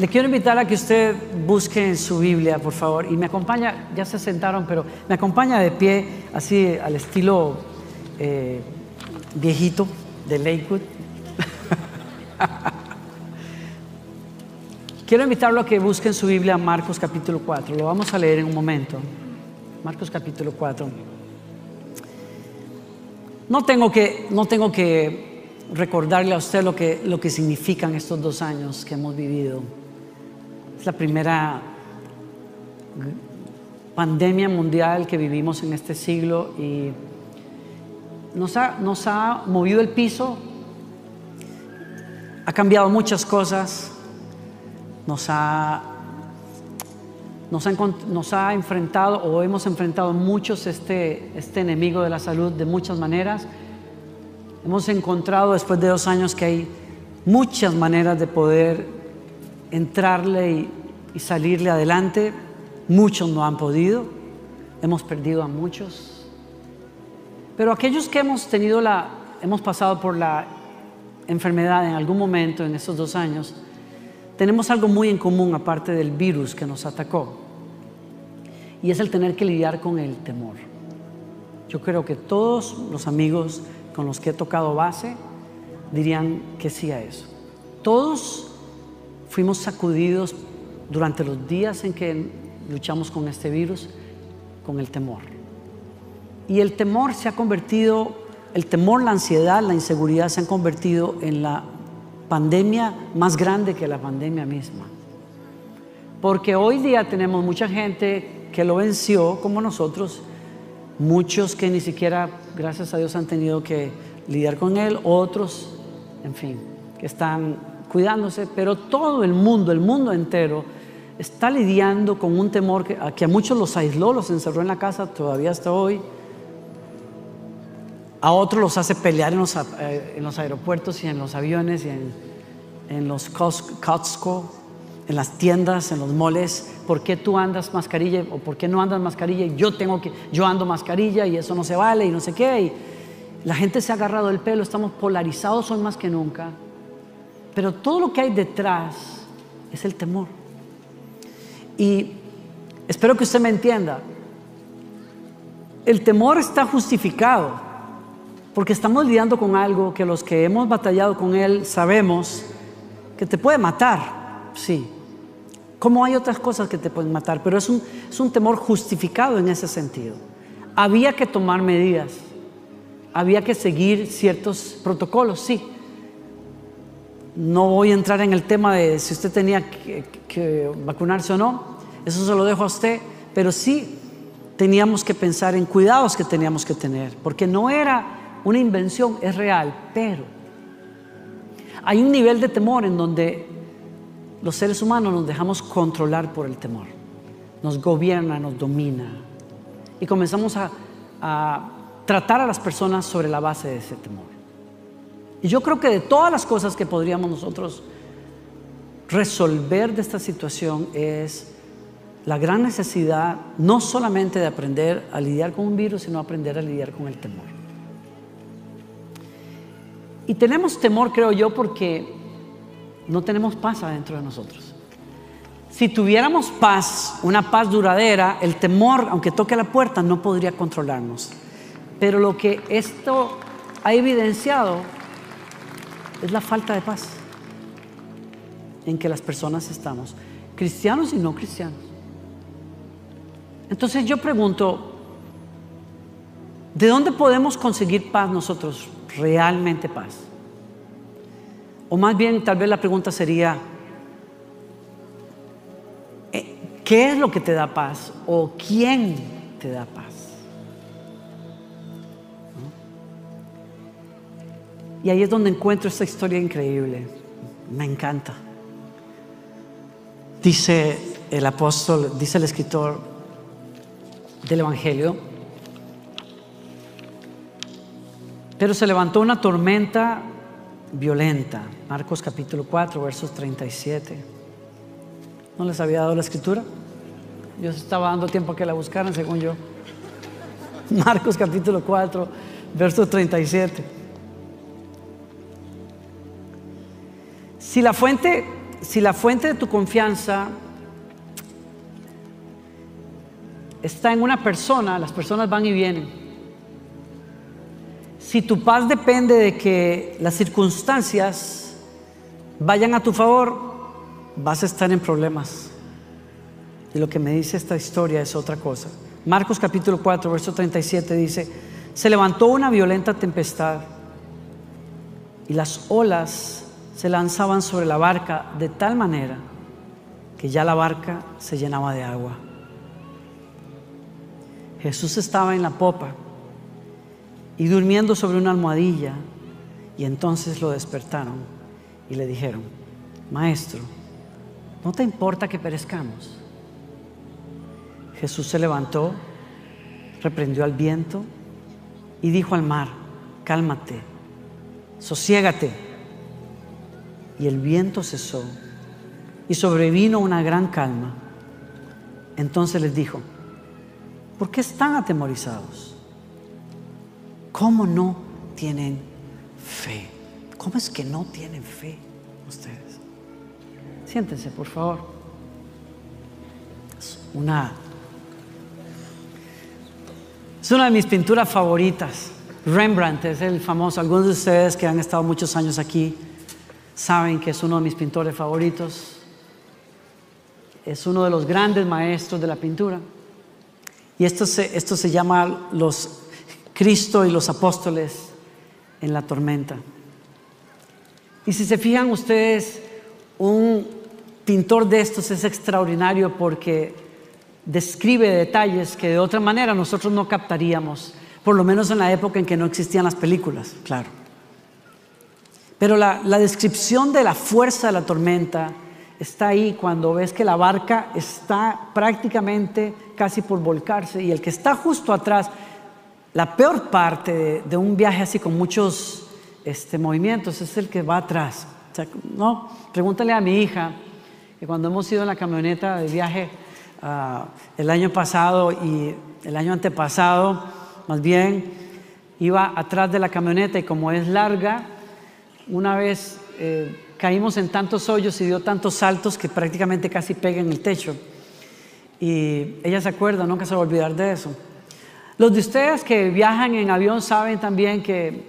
Le quiero invitar a que usted busque en su Biblia, por favor, y me acompaña, ya se sentaron, pero me acompaña de pie, así al estilo eh, viejito de Lakewood. quiero invitarlo a que busque en su Biblia Marcos capítulo 4, lo vamos a leer en un momento. Marcos capítulo 4. No tengo que, no tengo que recordarle a usted lo que, lo que significan estos dos años que hemos vivido es la primera pandemia mundial que vivimos en este siglo y nos ha, nos ha movido el piso, ha cambiado muchas cosas, nos ha, nos ha, enfrentado o hemos enfrentado muchos este, este enemigo de la salud de muchas maneras. Hemos encontrado después de dos años que hay muchas maneras de poder entrarle y, salirle adelante. Muchos no han podido, hemos perdido a muchos. Pero aquellos que hemos tenido la, hemos pasado por la enfermedad en algún momento en estos dos años, tenemos algo muy en común aparte del virus que nos atacó. Y es el tener que lidiar con el temor. Yo creo que todos los amigos con los que he tocado base dirían que sí a eso. Todos fuimos sacudidos durante los días en que luchamos con este virus, con el temor. Y el temor se ha convertido, el temor, la ansiedad, la inseguridad se han convertido en la pandemia más grande que la pandemia misma. Porque hoy día tenemos mucha gente que lo venció como nosotros, muchos que ni siquiera, gracias a Dios, han tenido que lidiar con él, otros, en fin, que están cuidándose, pero todo el mundo, el mundo entero, está lidiando con un temor que, a muchos los aisló, los encerró en la casa todavía hasta hoy. A otros los hace pelear en los, eh, aeropuertos y en los aviones y en, en los Costco, en las tiendas, en los moles. ¿Por qué tú andas mascarilla o por qué no andas mascarilla? Yo tengo que, yo ando mascarilla y eso no se vale y no sé qué. Y la gente se ha agarrado el pelo, estamos polarizados hoy más que nunca. Pero todo lo que hay detrás es el temor. Y espero que usted me entienda. El temor está justificado porque estamos lidiando con algo que los que hemos batallado con él sabemos que te puede matar, sí. Como hay otras cosas que te pueden matar, pero es un, es un temor justificado en ese sentido. Había que tomar medidas, había que seguir ciertos protocolos, sí no voy a entrar en el tema de si usted tenía que, vacunarse o no, eso se lo dejo a usted, pero sí teníamos que pensar en cuidados que teníamos que tener, porque no era una invención, es real, pero hay un nivel de temor en donde los seres humanos nos dejamos controlar por el temor, nos gobierna, nos domina. Y comenzamos a tratar a las personas sobre la base de ese temor. Y yo creo que de todas las cosas que podríamos nosotros resolver de esta situación es la gran necesidad no solamente de aprender a lidiar con un virus, sino aprender a lidiar con el temor. Y tenemos temor, creo yo, porque no tenemos paz adentro de nosotros. Si tuviéramos paz, una paz duradera, el temor, aunque toque la puerta, no podría controlarnos. Pero lo que esto ha evidenciado es la falta de paz en que las personas estamos, cristianos y no cristianos. Entonces yo pregunto, ¿de dónde podemos conseguir paz nosotros, realmente paz? O más bien, tal vez la pregunta sería, eh, ¿qué es lo que te da paz? ¿O quién te da paz? Y ahí es donde encuentro esta historia increíble. Me encanta. Dice el apóstol, dice el escritor del Evangelio, Pero se levantó una tormenta violenta. Marcos capítulo 4, versos 37. ¿No les había dado la escritura? Yo estaba dando tiempo a que la buscaran, según yo. Marcos capítulo 4, verso 37. Si la fuente, si la fuente de tu confianza está en una persona, las personas van y vienen. Si tu paz depende de que las circunstancias vayan a tu favor, vas a estar en problemas. Y lo que me dice esta historia es otra cosa. Marcos capítulo 4, verso 37 dice, se levantó una violenta tempestad y las olas se lanzaban sobre la barca de tal manera que ya la barca se llenaba de agua. Jesús estaba en la popa y durmiendo sobre una almohadilla y entonces lo despertaron y le dijeron, Maestro, ¿no te importa que perezcamos? Jesús se levantó, reprendió al viento y dijo al mar, cálmate, sosiégate. Y el viento cesó y sobrevino una gran calma. Entonces les dijo, ¿por qué están atemorizados? ¿Cómo no tienen fe? ¿Cómo es que no tienen fe ustedes? Siéntense, por favor. Es una, es una de mis pinturas favoritas. Rembrandt es el famoso. Algunos de ustedes que han estado muchos años aquí saben que es uno de mis pintores favoritos. Es uno de los grandes maestros de la pintura. Y esto se, esto se llama los Cristo y los apóstoles en la tormenta. Y si se fijan ustedes, un pintor de estos es extraordinario porque describe detalles que de otra manera nosotros no captaríamos, por lo menos en la época en que no existían las películas, claro. Pero la, la descripción de la fuerza de la tormenta está ahí cuando ves que la barca está prácticamente casi por volcarse y el que está justo atrás, la peor parte de, un viaje así con muchos este, movimientos es el que va atrás. no, pregúntale a mi hija que cuando hemos ido en la camioneta de viaje ah, el año pasado y el año antepasado, más bien, iba atrás de la camioneta y como es larga, una vez eh, caímos en tantos hoyos y dio tantos saltos que prácticamente casi pega en el techo. Y ella se acuerda, nunca se va a olvidar de eso. Los de ustedes que viajan en avión saben también que,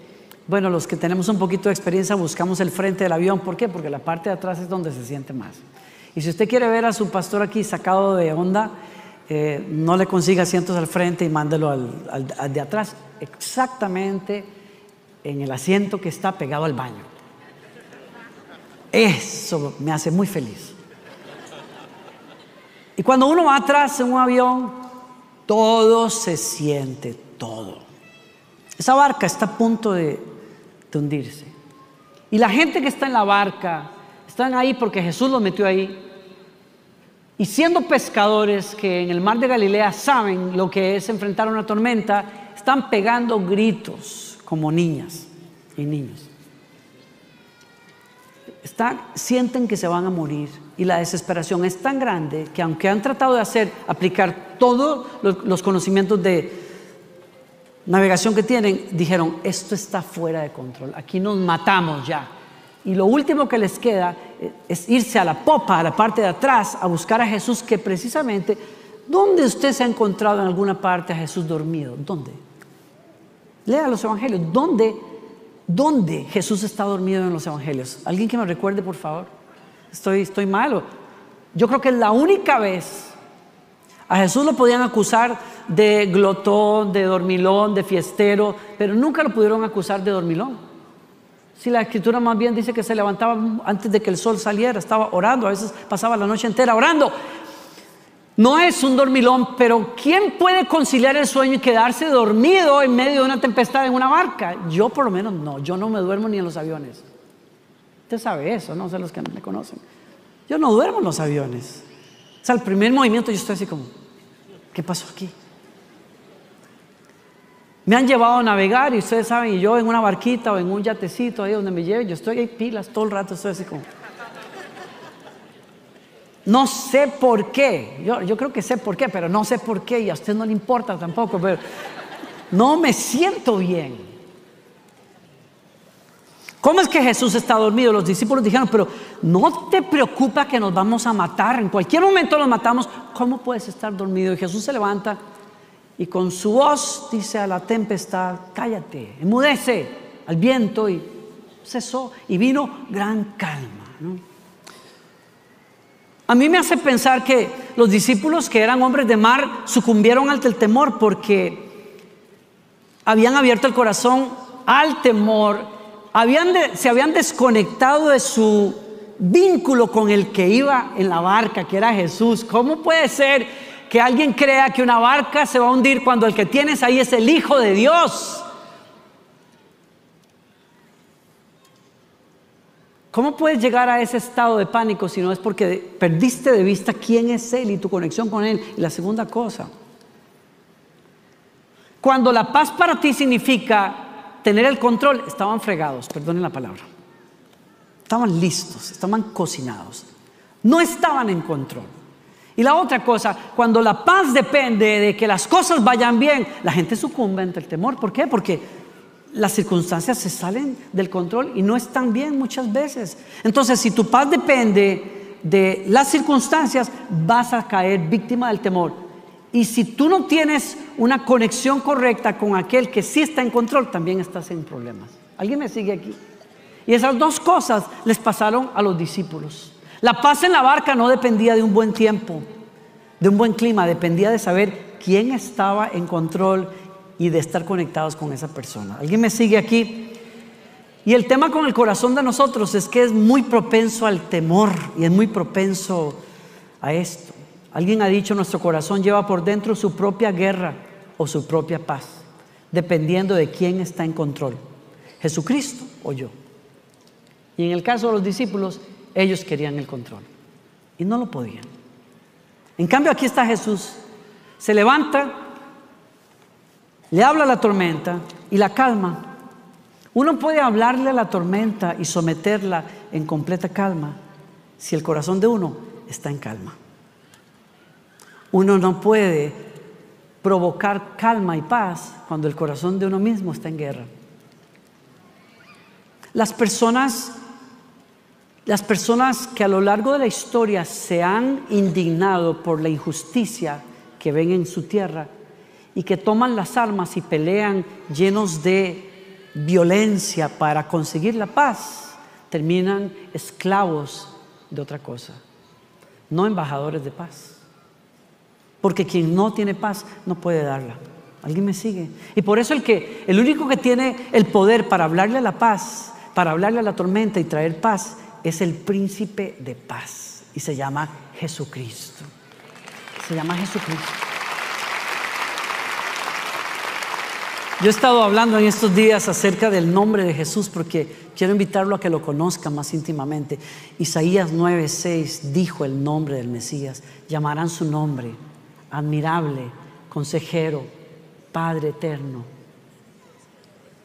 bueno, los que tenemos un poquito de experiencia buscamos el frente del avión. ¿Por qué? Porque la parte de atrás es donde se siente más. Y si usted quiere ver a su pastor aquí sacado de onda, eh, no le consiga asientos al frente y mándelo al de atrás, exactamente en el asiento que está pegado al baño. Eso me hace muy feliz. Y cuando uno va atrás en un avión, todo se siente, todo. Esa barca está a punto de, hundirse. Y la gente que está en la barca, están ahí porque Jesús los metió ahí. Y siendo pescadores que en el mar de Galilea saben lo que es enfrentar una tormenta, están pegando gritos como niñas y niños sienten que se van a morir y la desesperación es tan grande que aunque han tratado de hacer, aplicar todos los, conocimientos de navegación que tienen, dijeron, esto está fuera de control, aquí nos matamos ya. Y lo último que les queda eh, es irse a la popa, a la parte de atrás, a buscar a Jesús, que precisamente, ¿dónde usted se ha encontrado en alguna parte a Jesús dormido? ¿Dónde? Lea los evangelios, ¿dónde ¿Dónde Jesús está dormido en los evangelios? ¿Alguien que me recuerde, por favor? Estoy, estoy malo. Yo creo que es la única vez. A Jesús lo podían acusar de glotón, de dormilón, de fiestero, pero nunca lo pudieron acusar de dormilón. Si la escritura más bien dice que se levantaba antes de que el sol saliera, estaba orando, a veces pasaba la noche entera orando. No es un dormilón, pero ¿quién puede conciliar el sueño y quedarse dormido en medio de una tempestad en una barca? Yo por lo menos no, yo no me duermo ni en los aviones. Usted sabe eso, no sé los que no me conocen. Yo no duermo en los aviones. O sea, el primer movimiento yo estoy así como, ¿qué pasó aquí? Me han llevado a navegar y ustedes saben, y yo en una barquita o en un yatecito ahí donde me lleven, yo estoy ahí pilas todo el rato, estoy así como... No sé por qué, yo, creo que sé por qué, pero no sé por qué y a usted no le importa tampoco, pero no me siento bien. ¿Cómo es que Jesús está dormido? Los discípulos dijeron, pero no te preocupa que nos vamos a matar, en cualquier momento nos matamos, ¿cómo puedes estar dormido? Y Jesús se levanta y con su voz dice a la tempestad, cállate, enmudece al viento y cesó y vino gran calma. A mí me hace pensar que los discípulos que eran hombres de mar sucumbieron ante el temor porque habían abierto el corazón al temor se habían desconectado de su vínculo con el que iba en la barca, que era Jesús. ¿Cómo puede ser que alguien crea que una barca se va a hundir cuando el que tienes ahí es el Hijo de Dios? ¿Cómo puedes llegar a ese estado de pánico si no es porque perdiste de vista quién es Él y tu conexión con Él? Y la segunda cosa, cuando la paz para ti significa tener el control, estaban fregados, perdonen la palabra. Estaban listos, estaban cocinados. No estaban en control. Y la otra cosa, cuando la paz depende de que las cosas vayan bien, la gente sucumbe ante el temor. ¿Por qué? Porque las circunstancias se salen del control y no están bien muchas veces. Entonces, si tu paz depende de las circunstancias, vas a caer víctima del temor. Y si tú no tienes una conexión correcta con aquel que sí está en control, también estás en problemas. ¿Alguien me sigue aquí? Y esas dos cosas les pasaron a los discípulos. La paz en la barca no dependía de un buen tiempo, de un buen clima, dependía de saber quién estaba en control y de estar conectados con esa persona. ¿Alguien me sigue aquí? Y el tema con el corazón de nosotros es que es muy propenso al temor y es muy propenso a esto. Alguien ha dicho, nuestro corazón lleva por dentro su propia guerra o su propia paz, dependiendo de quién está en control, Jesucristo o yo. Y en el caso de los discípulos, ellos querían el control y no lo podían. En cambio, aquí está Jesús, se levanta, le habla la tormenta y la calma. Uno puede hablarle a la tormenta y someterla en completa calma si el corazón de uno está en calma. Uno no puede provocar calma y paz cuando el corazón de uno mismo está en guerra. Las personas, las personas que a lo largo de la historia se han indignado por la injusticia que ven en su tierra y que toman las armas y pelean llenos de violencia para conseguir la paz, terminan esclavos de otra cosa, no embajadores de paz. Porque quien no tiene paz no puede darla. ¿Alguien me sigue? Y por eso el que el único que tiene el poder para hablarle a la paz, para hablarle a la tormenta y traer paz es el príncipe de paz y se llama Jesucristo. Se llama Jesucristo. Yo he estado hablando en estos días acerca del nombre de Jesús porque quiero invitarlo a que lo conozca más íntimamente. Isaías 9:6 dijo el nombre del Mesías, llamarán su nombre admirable, consejero, Padre eterno,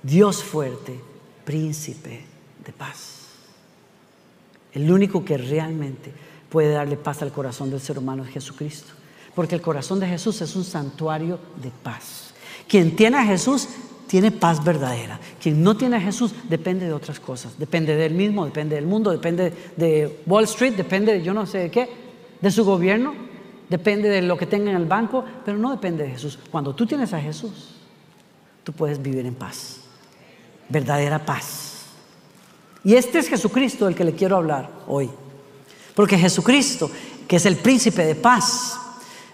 Dios fuerte, príncipe de paz. El único que realmente puede darle paz al corazón del ser humano es Jesucristo. Porque el corazón de Jesús es un santuario de paz. Quien tiene a Jesús tiene paz verdadera. Quien no tiene a Jesús depende de otras cosas. Depende de él mismo, depende del mundo, depende de Wall Street, depende de yo no sé de qué, de su gobierno, depende de lo que tenga en el banco, pero no depende de Jesús. Cuando tú tienes a Jesús, tú puedes vivir en paz, verdadera paz. Y este es Jesucristo del que le quiero hablar hoy. Porque Jesucristo, que es el príncipe de paz,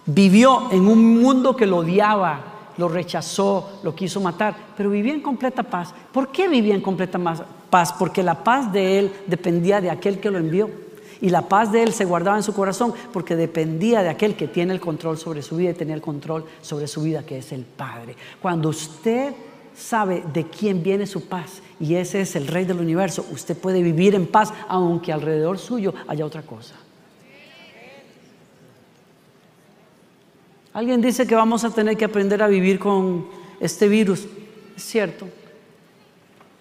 vivió en un mundo que lo odiaba, lo rechazó, lo quiso matar, pero vivía en completa paz. ¿Por qué vivía en completa paz? Porque la paz de él dependía de aquel que lo envió. Y la paz de él se guardaba en su corazón porque dependía de aquel que tiene el control sobre su vida y tenía el control sobre su vida, que es el Padre. Cuando usted sabe de quién viene su paz y ese es el Rey del universo, usted puede vivir en paz aunque alrededor suyo haya otra cosa. Alguien dice que vamos a tener que aprender a vivir con este virus, es cierto,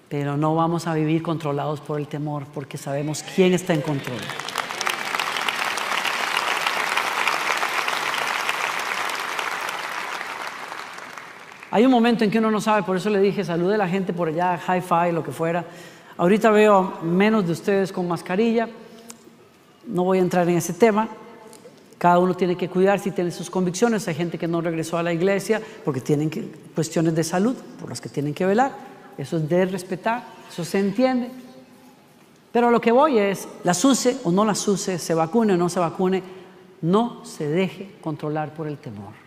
pero no vamos a vivir controlados por el temor porque sabemos quién está en control. Hay un momento en que uno no sabe, por eso le dije, salude a la gente por allá, hi-fi, lo que fuera. Ahorita veo menos de ustedes con mascarilla, no voy a entrar en ese tema. Cada uno tiene que cuidar si tiene sus convicciones. Hay gente que no regresó a la iglesia porque tienen cuestiones de salud por las que tienen que velar. Eso es de respetar, eso se entiende. Pero lo que voy es, las use o no las use, se vacune o no se vacune, no se deje controlar por el temor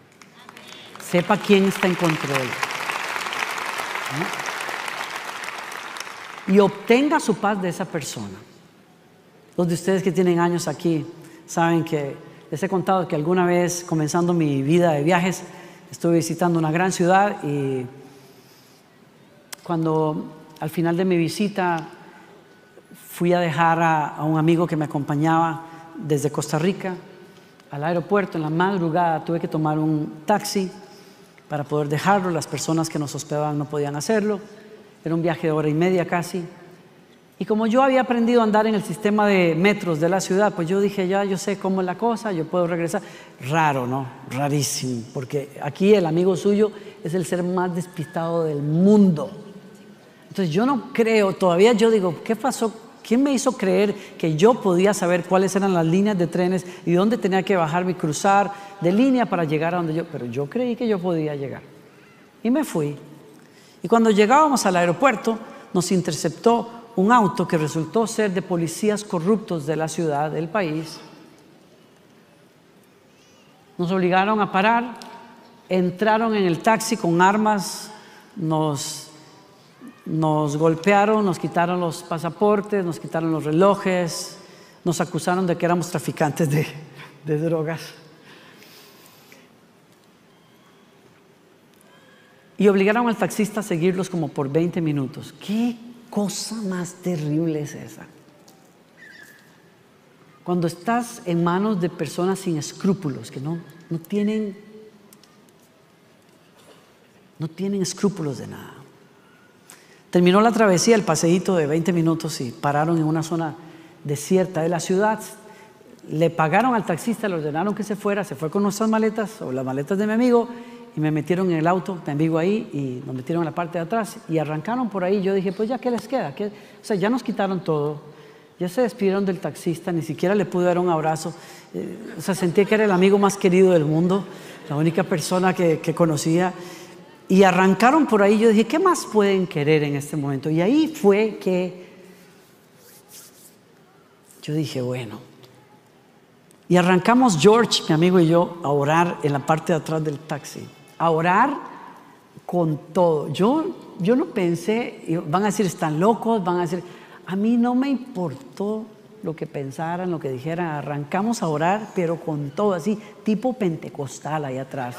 sepa quién está en control. Y obtenga su paz de esa persona. Los de ustedes que tienen años aquí saben que les he contado que alguna vez, comenzando mi vida de viajes, estuve visitando una gran ciudad y cuando al final de mi visita fui a dejar a, un amigo que me acompañaba desde Costa Rica al aeropuerto en la madrugada, tuve que tomar un taxi para poder dejarlo. Las personas que nos hospedaban no podían hacerlo. Era un viaje de hora y media casi. Y como yo había aprendido a andar en el sistema de metros de la ciudad, pues yo dije, ya yo sé cómo es la cosa, yo puedo regresar. Raro, ¿no? Rarísimo, porque aquí el amigo suyo es el ser más despistado del mundo. Entonces yo no creo, todavía yo digo, ¿qué pasó ¿Quién me hizo creer que yo podía saber cuáles eran las líneas de trenes y dónde tenía que bajarme y cruzar de línea para llegar a donde yo? Pero yo creí que yo podía llegar. Y me fui. Y cuando llegábamos al aeropuerto, nos interceptó un auto que resultó ser de policías corruptos de la ciudad, del país. Nos obligaron a parar, entraron en el taxi con armas, nos nos golpearon, nos quitaron los pasaportes, nos quitaron los relojes, nos acusaron de que éramos traficantes de, drogas. Y obligaron al taxista a seguirlos como por 20 minutos. ¿Qué cosa más terrible es esa? Cuando estás en manos de personas sin escrúpulos, que no, no tienen, no tienen escrúpulos de nada. Terminó la travesía, el paseíto de 20 minutos y pararon en una zona desierta de la ciudad. Le pagaron al taxista, le ordenaron que se fuera, se fue con nuestras maletas o las maletas de mi amigo y me metieron en el auto, mi amigo ahí, y nos metieron en la parte de atrás y arrancaron por ahí. Yo dije, pues ya, ¿qué les queda? O sea, ya nos quitaron todo, ya se despidieron del taxista, ni siquiera le pude dar un abrazo. Eh, o sea, sentí que era el amigo más querido del mundo, la única persona que, que conocía. Y arrancaron por ahí, yo dije, ¿qué más pueden querer en este momento? Y ahí fue que yo dije, bueno. Y arrancamos George, mi amigo y yo, a orar en la parte de atrás del taxi. A orar con todo. Yo, yo no pensé, van a decir, están locos, van a decir, a mí no me importó lo que pensaran, lo que dijeran. Arrancamos a orar, pero con todo, así, tipo pentecostal ahí atrás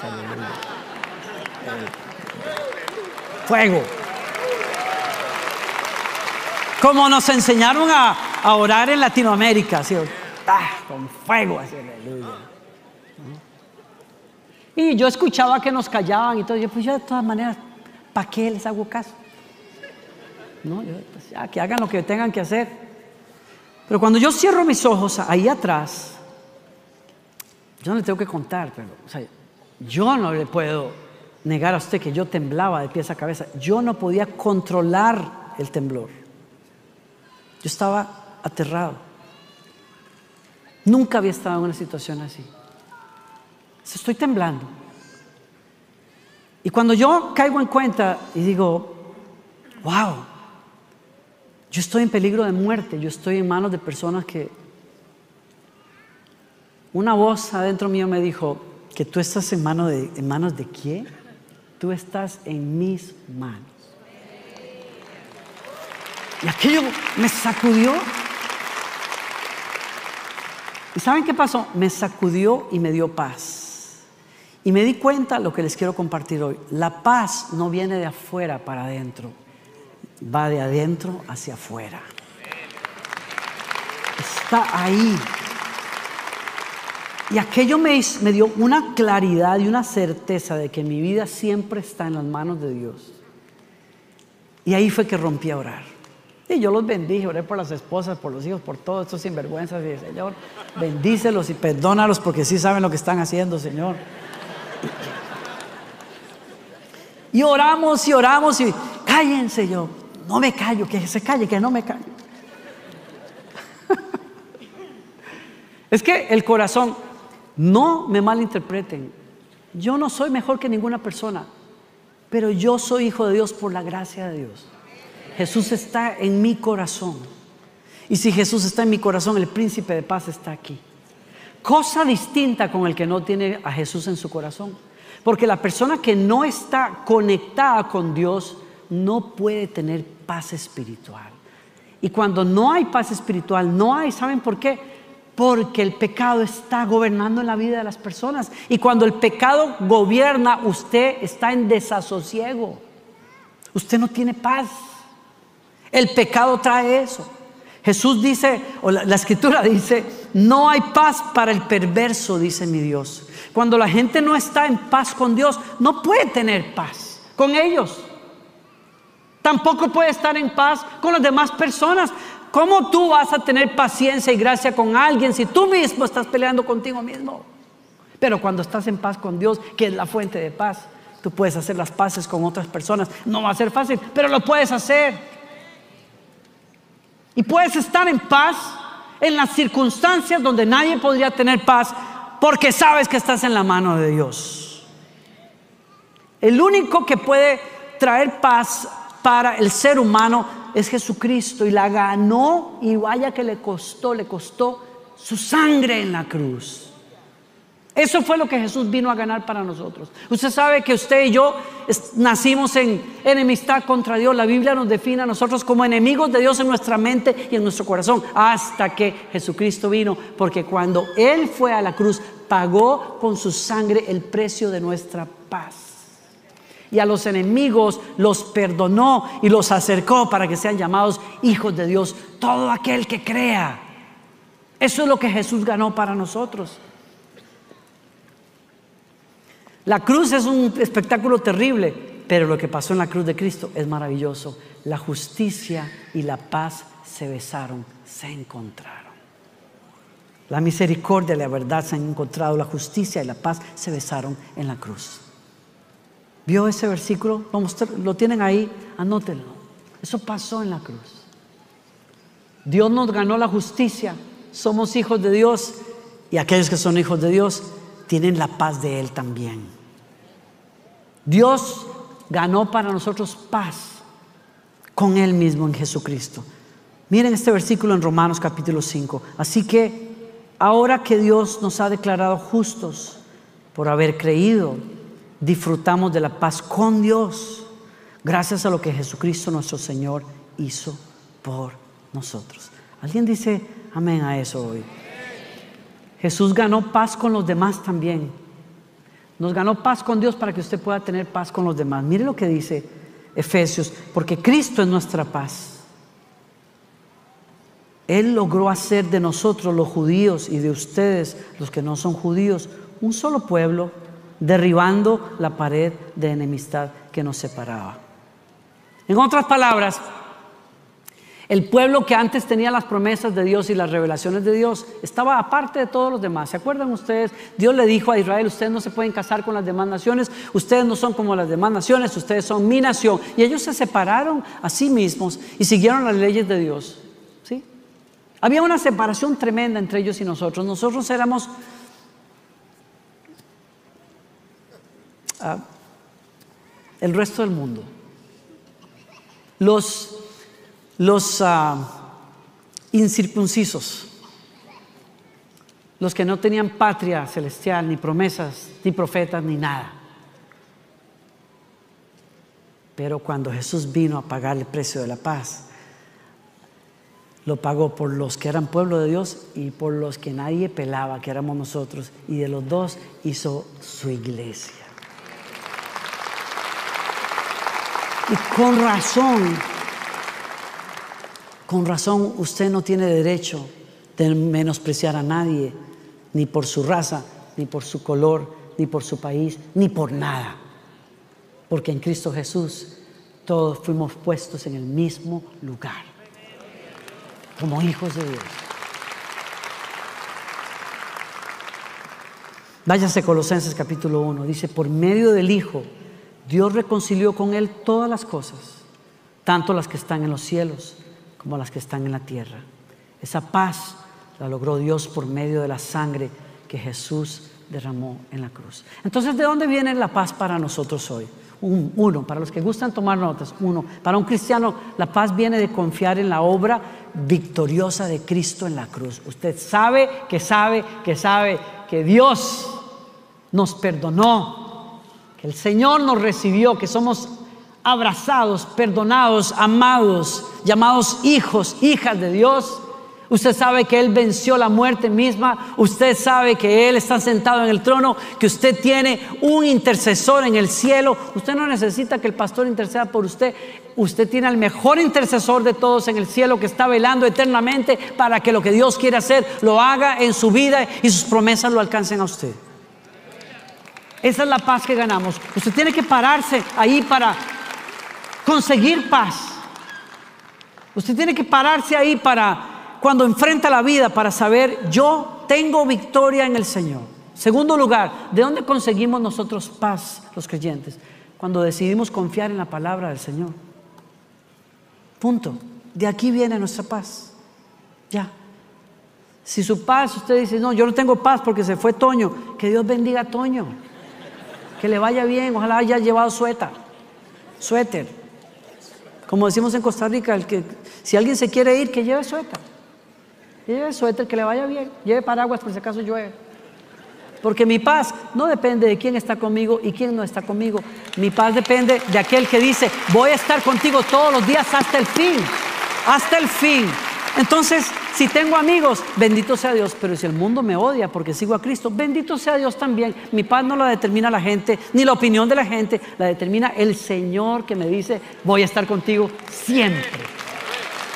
fuego. Como nos enseñaron a, orar en Latinoamérica, así, ah, con fuego, así, aleluya. Y yo escuchaba que nos callaban y todo. Yo, pues yo de todas maneras, ¿para qué les hago caso? No, pues, ya, que hagan lo que tengan que hacer. Pero cuando yo cierro mis ojos ahí atrás, yo no le tengo que contar, pero yo no le puedo negar a usted que yo temblaba de pies a cabeza. Yo no podía controlar el temblor. Yo estaba aterrado. Nunca había estado en una situación así. Estoy temblando. Y cuando yo caigo en cuenta y digo, wow, yo estoy en peligro de muerte, yo estoy en manos de personas que... Una voz adentro mío me dijo, que tú estás en, manos de, en manos de quién? tú estás en mis manos. Y aquello me sacudió. ¿Y saben qué pasó? Me sacudió y me dio paz. Y me di cuenta lo que les quiero compartir hoy. La paz no viene de afuera para adentro, va de adentro hacia afuera. Está ahí. Y aquello me, dio una claridad y una certeza de que mi vida siempre está en las manos de Dios. Y ahí fue que rompí a orar. Y yo los bendije, oré por las esposas, por los hijos, por todos estos sinvergüenzas. Y dije, Señor, bendícelos y perdónalos porque sí saben lo que están haciendo, Señor. Y oramos y oramos y cállense yo. No me callo, que se calle, que no me callo. es que el corazón, no me malinterpreten. Yo no soy mejor que ninguna persona, pero yo soy hijo de Dios por la gracia de Dios. Jesús está en mi corazón. Y si Jesús está en mi corazón, el príncipe de paz está aquí. Cosa distinta con el que no tiene a Jesús en su corazón. Porque la persona que no está conectada con Dios no puede tener paz espiritual. Y cuando no hay paz espiritual, no hay, ¿saben por qué? Porque el pecado está gobernando en la vida de las personas. Y cuando el pecado gobierna, usted está en desasosiego. Usted no tiene paz. El pecado trae eso. Jesús dice, o la, escritura dice, no hay paz para el perverso, dice mi Dios. Cuando la gente no está en paz con Dios, no puede tener paz con ellos. Tampoco puede estar en paz con las demás personas. ¿Cómo tú vas a tener paciencia y gracia con alguien si tú mismo estás peleando contigo mismo? Pero cuando estás en paz con Dios, que es la fuente de paz, tú puedes hacer las paces con otras personas. No va a ser fácil, pero lo puedes hacer. Y puedes estar en paz en las circunstancias donde nadie podría tener paz porque sabes que estás en la mano de Dios. El único que puede traer paz para el ser humano es Jesucristo y la ganó y vaya que le costó, le costó su sangre en la cruz. Eso fue lo que Jesús vino a ganar para nosotros. Usted sabe que usted y yo nacimos en enemistad contra Dios. La Biblia nos define a nosotros como enemigos de Dios en nuestra mente y en nuestro corazón hasta que Jesucristo vino. Porque cuando Él fue a la cruz, pagó con su sangre el precio de nuestra paz. Y a los enemigos los perdonó y los acercó para que sean llamados hijos de Dios. Todo aquel que crea. Eso es lo que Jesús ganó para nosotros. La cruz es un espectáculo terrible, pero lo que pasó en la cruz de Cristo es maravilloso. La justicia y la paz se besaron, se encontraron. La misericordia y la verdad se han encontrado, la justicia y la paz se besaron en la cruz. ¿Vio ese versículo? Lo tienen ahí, anótenlo. Eso pasó en la cruz. Dios nos ganó la justicia, somos hijos de Dios y aquellos que son hijos de Dios tienen la paz de Él también. Dios ganó para nosotros paz con Él mismo en Jesucristo. Miren este versículo en Romanos capítulo 5. Así que ahora que Dios nos ha declarado justos por haber creído, disfrutamos de la paz con Dios, gracias a lo que Jesucristo nuestro Señor hizo por nosotros. ¿Alguien dice amén a eso hoy? Jesús ganó paz con los demás también. Nos ganó paz con Dios para que usted pueda tener paz con los demás. Mire lo que dice Efesios, porque Cristo es nuestra paz. Él logró hacer de nosotros los judíos y de ustedes, los que no son judíos, un solo pueblo, derribando la pared de enemistad que nos separaba. En otras palabras, el pueblo que antes tenía las promesas de Dios y las revelaciones de Dios estaba aparte de todos los demás. ¿Se acuerdan ustedes? Dios le dijo a Israel, ustedes no se pueden casar con las demás naciones, ustedes no son como las demás naciones, ustedes son mi nación. Y ellos se separaron a sí mismos y siguieron las leyes de Dios. ¿sí? Había una separación tremenda entre ellos y nosotros. Nosotros éramos... Ah, el resto del mundo. Los los ah, incircuncisos, los que no tenían patria celestial, ni promesas, ni profetas, ni nada. Pero cuando Jesús vino a pagar el precio de la paz, lo pagó por los que eran pueblo de Dios y por los que nadie pelaba, que éramos nosotros. Y de los dos hizo su iglesia. Y con razón con razón usted no tiene derecho de menospreciar a nadie, ni por su raza, ni por su color, ni por su país, ni por nada. Porque en Cristo Jesús todos fuimos puestos en el mismo lugar, como hijos de Dios. Váyase Colosenses capítulo 1, dice, por medio del Hijo, Dios reconcilió con Él todas las cosas, tanto las que están en los cielos como las que están en la tierra. Esa paz la logró Dios por medio de la sangre que Jesús derramó en la cruz. Entonces, ¿de dónde viene la paz para nosotros hoy? uno, para los que gustan tomar notas, uno, para un cristiano la paz viene de confiar en la obra victoriosa de Cristo en la cruz. Usted sabe que sabe que sabe que Dios nos perdonó, que el Señor nos recibió, que somos abrazados, perdonados, amados, llamados hijos, hijas de Dios. Usted sabe que Él venció la muerte misma. Usted sabe que Él está sentado en el trono, que usted tiene un intercesor en el cielo. Usted no necesita que el pastor interceda por usted. Usted tiene al mejor intercesor de todos en el cielo que está velando eternamente para que lo que Dios quiere hacer lo haga en su vida y sus promesas lo alcancen a usted. Esa es la paz que ganamos. Usted tiene que pararse ahí para conseguir paz. Usted tiene que pararse ahí para, cuando enfrenta la vida, para saber, yo tengo victoria en el Señor. Segundo lugar, ¿de dónde conseguimos nosotros paz, los creyentes? Cuando decidimos confiar en la palabra del Señor. Punto. De aquí viene nuestra paz. Ya. Si su paz, usted dice, no, yo no tengo paz porque se fue Toño, que Dios bendiga a Toño que le vaya bien, ojalá haya llevado suéter, suéter. Como decimos en Costa Rica, el que, si alguien se quiere ir, que lleve suéter. Lleve suéter, que le vaya bien. Lleve paraguas por si acaso llueve. Porque mi paz no depende de quién está conmigo y quién no está conmigo. Mi paz depende de aquel que dice, voy a estar contigo todos los días hasta el fin. Hasta el fin. Entonces, si tengo amigos, bendito sea Dios, pero si el mundo me odia porque sigo a Cristo, bendito sea Dios también. Mi paz no la determina la gente, ni la opinión de la gente, la determina el Señor que me dice, voy a estar contigo siempre.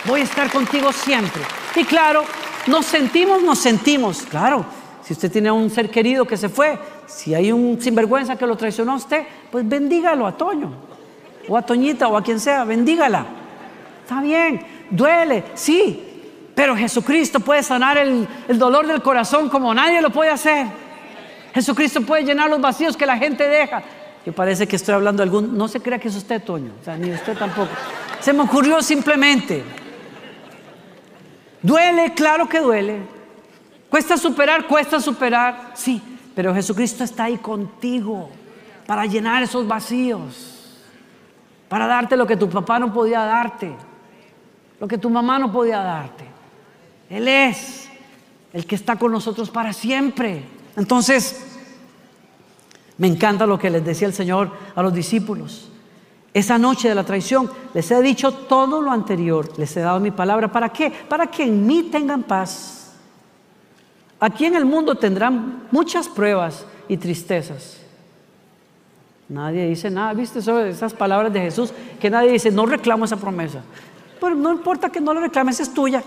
Voy a estar contigo siempre. Y claro, nos sentimos, nos sentimos. Claro, si usted tiene un ser querido que se fue, si hay un sinvergüenza que lo traicionó a usted, pues bendígalo a Toño, o a Toñita, o a quien sea, bendígala. Está bien, duele, sí, pero Jesucristo puede sanar el, dolor del corazón como nadie lo puede hacer. Jesucristo puede llenar los vacíos que la gente deja. Yo parece que estoy hablando de algún... No se crea que es usted, Toño. O sea, ni usted tampoco. Se me ocurrió simplemente. Duele, claro que duele. Cuesta superar, cuesta superar. Sí, pero Jesucristo está ahí contigo para llenar esos vacíos. Para darte lo que tu papá no podía darte. Lo que tu mamá no podía darte. Él es el que está con nosotros para siempre. Entonces, me encanta lo que les decía el Señor a los discípulos. Esa noche de la traición les he dicho todo lo anterior, les he dado mi palabra. ¿Para qué? Para que en mí tengan paz. Aquí en el mundo tendrán muchas pruebas y tristezas. Nadie dice nada, ¿viste? Sobre esas palabras de Jesús, que nadie dice, no reclamo esa promesa. Pero no importa que no la reclames, es tuya.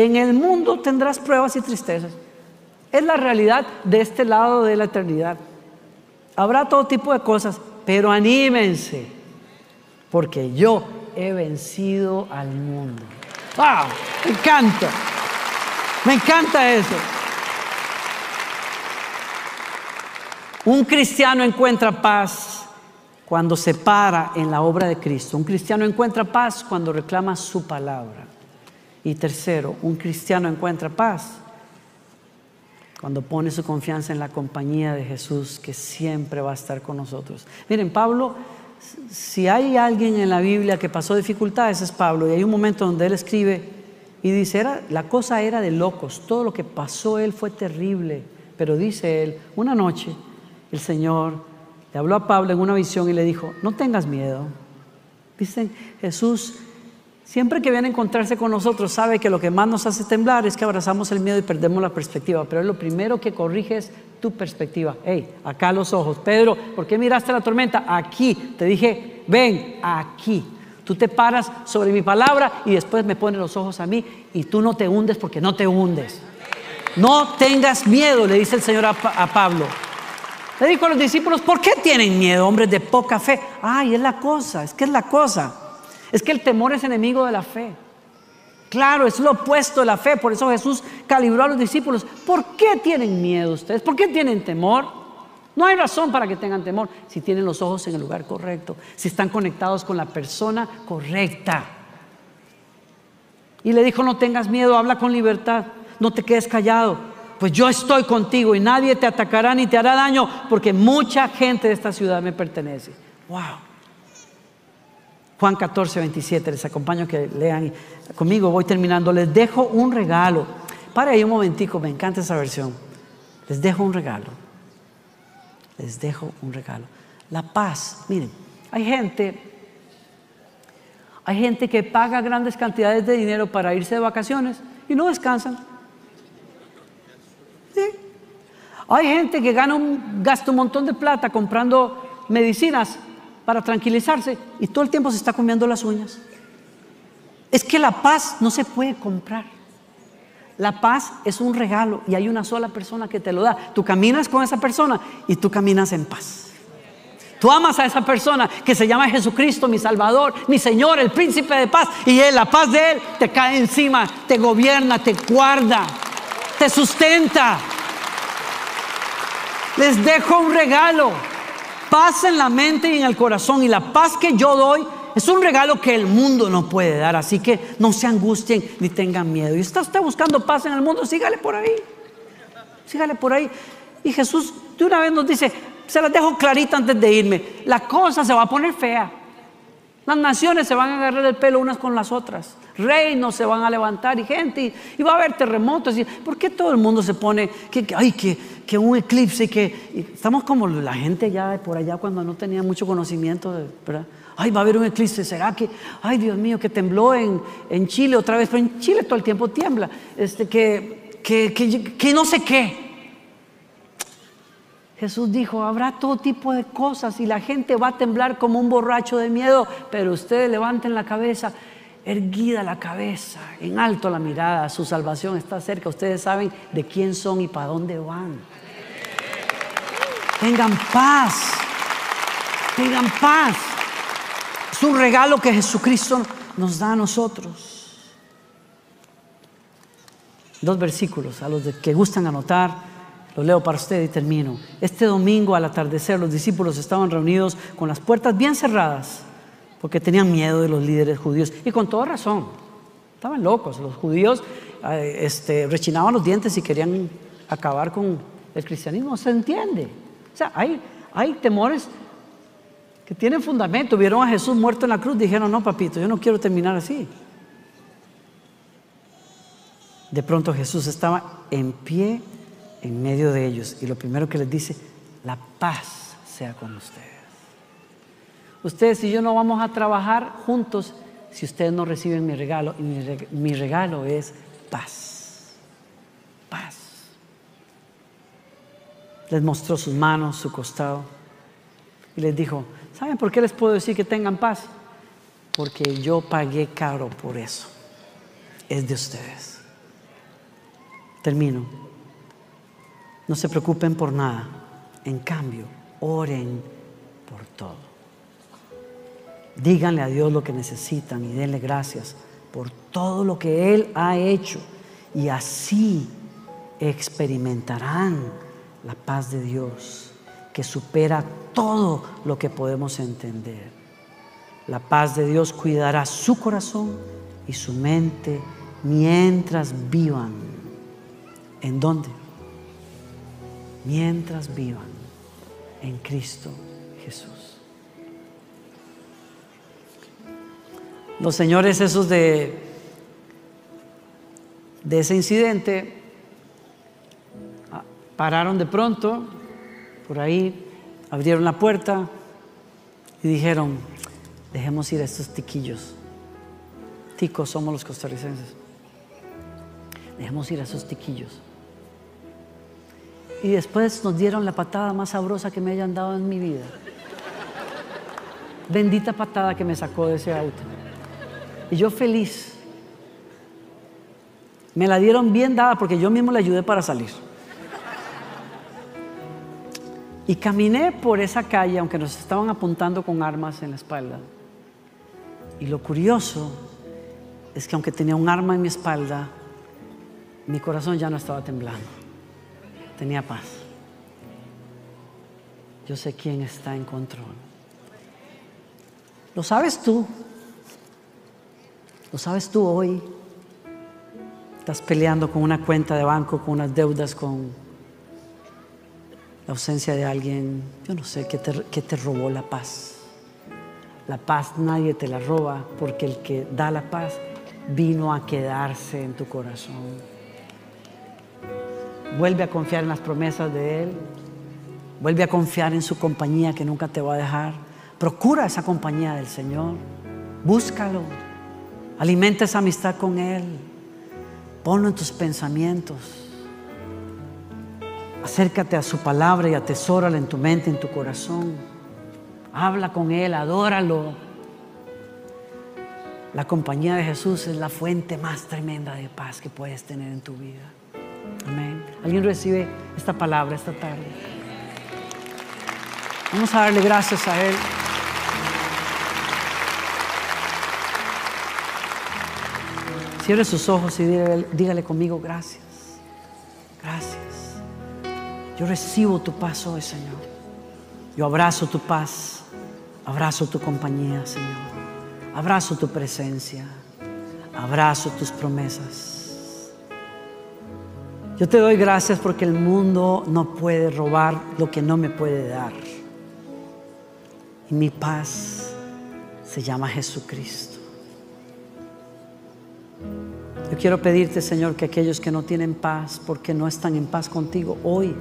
En el mundo tendrás pruebas y tristezas. Es la realidad de este lado de la eternidad. Habrá todo tipo de cosas, pero anímense, porque yo he vencido al mundo. ¡Wow! Me encanta. Me encanta eso. Un cristiano encuentra paz cuando se para en la obra de Cristo. Un cristiano encuentra paz cuando reclama su palabra. Y tercero, un cristiano encuentra paz cuando pone su confianza en la compañía de Jesús que siempre va a estar con nosotros. Miren, Pablo, si hay alguien en la Biblia que pasó dificultades es Pablo y hay un momento donde él escribe y dice, era, la cosa era de locos, todo lo que pasó él fue terrible, pero dice él, una noche el Señor le habló a Pablo en una visión y le dijo, no tengas miedo. Dicen, Jesús Siempre que viene a encontrarse con nosotros, sabe que lo que más nos hace temblar es que abrazamos el miedo y perdemos la perspectiva. Pero lo primero que corrige es tu perspectiva. Hey, acá los ojos. Pedro, ¿por qué miraste la tormenta? Aquí. Te dije, ven, aquí. Tú te paras sobre mi palabra y después me pones los ojos a mí y tú no te hundes porque no te hundes. No tengas miedo, le dice el Señor a, Pablo. Le dijo a los discípulos, ¿por qué tienen miedo, hombres de poca fe? Ay, es la cosa, es que es la cosa. Es que el temor es enemigo de la fe. Claro, es lo opuesto de la fe. Por eso Jesús calibró a los discípulos. ¿Por qué tienen miedo ustedes? ¿Por qué tienen temor? No hay razón para que tengan temor si tienen los ojos en el lugar correcto, si están conectados con la persona correcta. Y le dijo, no tengas miedo, habla con libertad, no te quedes callado, pues yo estoy contigo y nadie te atacará ni te hará daño, porque mucha gente de esta ciudad me pertenece. Wow. Juan 14, 27, les acompaño que lean conmigo, voy terminando. Les dejo un regalo. Para ahí un momentico, me encanta esa versión. Les dejo un regalo. Les dejo un regalo. La paz. Miren, hay gente, hay gente que paga grandes cantidades de dinero para irse de vacaciones y no descansan. ¿Sí? Hay gente que gana un, gasta un montón de plata comprando medicinas para tranquilizarse y todo el tiempo se está comiendo las uñas. Es que la paz no se puede comprar. La paz es un regalo y hay una sola persona que te lo da. Tú caminas con esa persona y tú caminas en paz. Tú amas a esa persona que se llama Jesucristo, mi Salvador, mi Señor, el príncipe de paz. Y él, la paz de Él te cae encima, te gobierna, te guarda, te sustenta. Les dejo un regalo paz en la mente y en el corazón. Y la paz que yo doy es un regalo que el mundo no puede dar. Así que no se angustien ni tengan miedo. Y está usted buscando paz en el mundo, sígale por ahí. Sígale por ahí. Y Jesús de una vez nos dice, se las dejo clarita antes de irme, la cosa se va a poner fea. Las naciones se van a agarrar el pelo unas con las otras. Reinos se van a levantar y gente, y, va a haber terremotos. Y, ¿Por qué todo el mundo se pone que, ay, que, que un eclipse? que Estamos como la gente ya por allá cuando no tenía mucho conocimiento. De, ¿verdad? Ay, va a haber un eclipse. ¿Será que, ay, Dios mío, que tembló en, en Chile otra vez? Pero en Chile todo el tiempo tiembla. Este, que, que, que no sé qué. Jesús dijo, habrá todo tipo de cosas y la gente va a temblar como un borracho de miedo, pero ustedes levanten la cabeza, erguida la cabeza, en alto la mirada, su salvación está cerca, ustedes saben de quién son y para dónde van. Tengan paz, tengan paz. Es un regalo que Jesucristo nos da a nosotros. Dos versículos a los que gustan anotar. Lo leo para usted y termino. Este domingo al atardecer los discípulos estaban reunidos con las puertas bien cerradas porque tenían miedo de los líderes judíos y con toda razón. Estaban locos. Los judíos este, rechinaban los dientes y querían acabar con el cristianismo. Se entiende. O sea, hay, hay temores que tienen fundamento. Vieron a Jesús muerto en la cruz. Dijeron, no, papito, yo no quiero terminar así. De pronto Jesús estaba en pie en medio de ellos y lo primero que les dice, la paz sea con ustedes. Ustedes y yo no vamos a trabajar juntos si ustedes no reciben mi regalo y mi, regalo es paz. Paz. Les mostró sus manos, su costado y les dijo, ¿saben por qué les puedo decir que tengan paz? Porque yo pagué caro por eso. Es de ustedes. Termino. No se preocupen por nada. En cambio, oren por todo. Díganle a Dios lo que necesitan y denle gracias por todo lo que Él ha hecho. Y así experimentarán la paz de Dios que supera todo lo que podemos entender. La paz de Dios cuidará su corazón y su mente mientras vivan. ¿En dónde? mientras vivan en Cristo Jesús. Los señores esos de, de ese incidente ah, pararon de pronto, por ahí abrieron la puerta y dijeron, dejemos ir a estos tiquillos. Ticos somos los costarricenses. Dejemos ir a esos tiquillos. Y después nos dieron la patada más sabrosa que me hayan dado en mi vida. Bendita patada que me sacó de ese auto. Y yo feliz. Me la dieron bien dada porque yo mismo le ayudé para salir. Y caminé por esa calle, aunque nos estaban apuntando con armas en la espalda. Y lo curioso es que aunque tenía un arma en mi espalda, mi corazón ya no estaba temblando. Tenía paz. Yo sé quién está en control. ¿Lo sabes tú? ¿Lo sabes tú hoy? Estás peleando con una cuenta de banco, con unas deudas, con la ausencia de alguien, yo no sé, qué te, te robó la paz. La paz nadie te la roba porque el que da la paz vino a quedarse en tu corazón. Vuelve a confiar en las promesas de Él. Vuelve a confiar en su compañía que nunca te va a dejar. Procura esa compañía del Señor. Búscalo. Alimenta esa amistad con Él. Ponlo en tus pensamientos. Acércate a su palabra y atesórala en tu mente, en tu corazón. Habla con Él, adóralo. La compañía de Jesús es la fuente más tremenda de paz que puedes tener en tu vida. Amén. ¿Alguien recibe esta palabra esta tarde? Vamos a darle gracias a Él. Cierre sus ojos y dígale, conmigo gracias. Gracias. Yo recibo tu paz hoy, Señor. Yo abrazo tu paz, abrazo tu compañía, Señor. Abrazo tu presencia, abrazo tus promesas. Yo te doy gracias porque el mundo no puede robar lo que no me puede dar. Y mi paz se llama Jesucristo. Yo quiero pedirte, Señor, que aquellos que no tienen paz porque no están en paz contigo, hoy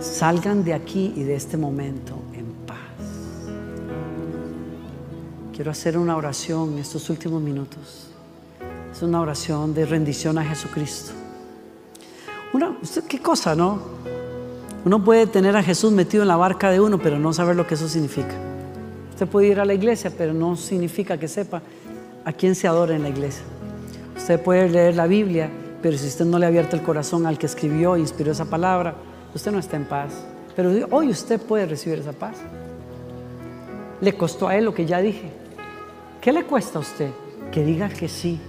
salgan de aquí y de este momento en paz. Quiero hacer una oración en estos últimos minutos. Es una oración de rendición a Jesucristo. Una, ¿Qué cosa, no? Uno puede tener a Jesús metido en la barca de uno, pero no saber lo que eso significa. Usted puede ir a la iglesia, pero no significa que sepa a quién se adora en la iglesia. Usted puede leer la Biblia, pero si usted no le ha abierto el corazón al que escribió e inspiró esa palabra, usted no está en paz. Pero hoy usted puede recibir esa paz. Le costó a él lo que ya dije. ¿Qué le cuesta a usted? Que diga que sí,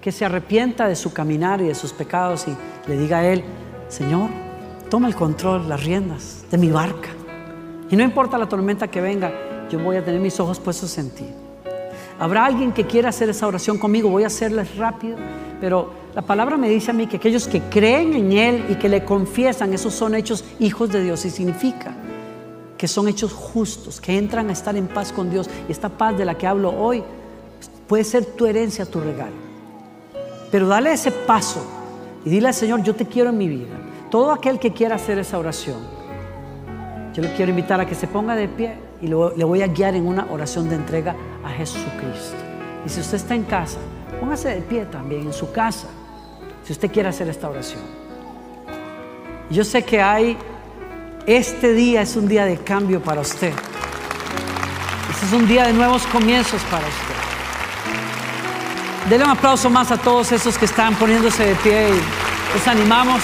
que se arrepienta de su caminar y de sus pecados y le diga a él, Señor, toma el control, las riendas de mi barca. Y no importa la tormenta que venga, yo voy a tener mis ojos puestos en ti. Habrá alguien que quiera hacer esa oración conmigo, voy a hacerles rápido, pero la palabra me dice a mí que aquellos que creen en Él y que le confiesan, esos son hechos hijos de Dios y significa que son hechos justos, que entran a estar en paz con Dios. Y esta paz de la que hablo hoy puede ser tu herencia, tu regalo. Pero dale ese paso y dile al Señor, yo te quiero en mi vida. Todo aquel que quiera hacer esa oración, yo le quiero invitar a que se ponga de pie y le voy a guiar en una oración de entrega a Jesucristo. Y si usted está en casa, póngase de pie también en su casa si usted quiere hacer esta oración. Yo sé que hay, este día es un día de cambio para usted. Este es un día de nuevos comienzos para usted. Denle un aplauso más a todos esos que están poniéndose de pie y les animamos.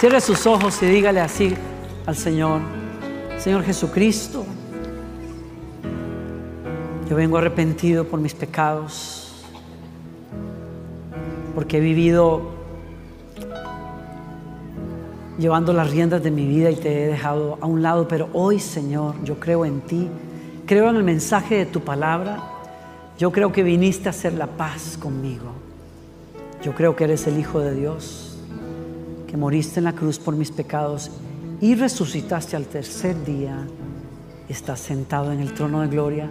Cierre sus ojos y dígale así al Señor, Señor Jesucristo, yo vengo arrepentido por mis pecados, porque he vivido llevando las riendas de mi vida y te he dejado a un lado, pero hoy Señor, yo creo en ti, creo en el mensaje de tu palabra, yo creo que viniste a hacer la paz conmigo, yo creo que eres el Hijo de Dios, que moriste en la cruz por mis pecados y resucitaste al tercer día, estás sentado en el trono de gloria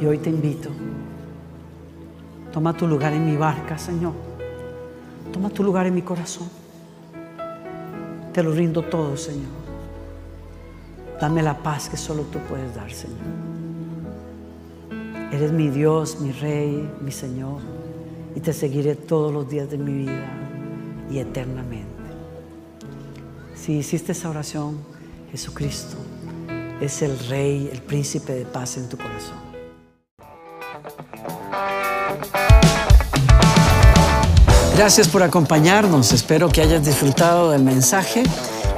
y hoy te invito. Toma tu lugar en mi barca, Señor. Toma tu lugar en mi corazón. Te lo rindo todo, Señor. Dame la paz que solo tú puedes dar, Señor. Eres mi Dios, mi Rey, mi Señor. Y te seguiré todos los días de mi vida eternamente. Si hiciste esa oración, Jesucristo, es el Rey, el príncipe de paz en tu corazón. Gracias por acompañarnos. Espero que hayas disfrutado del mensaje.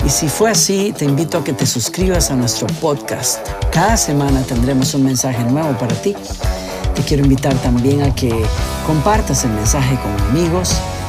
Y si fue así, te invito a que te suscribas a nuestro podcast. Cada semana tendremos un mensaje nuevo para ti. Te quiero invitar también a que compartas el mensaje con amigos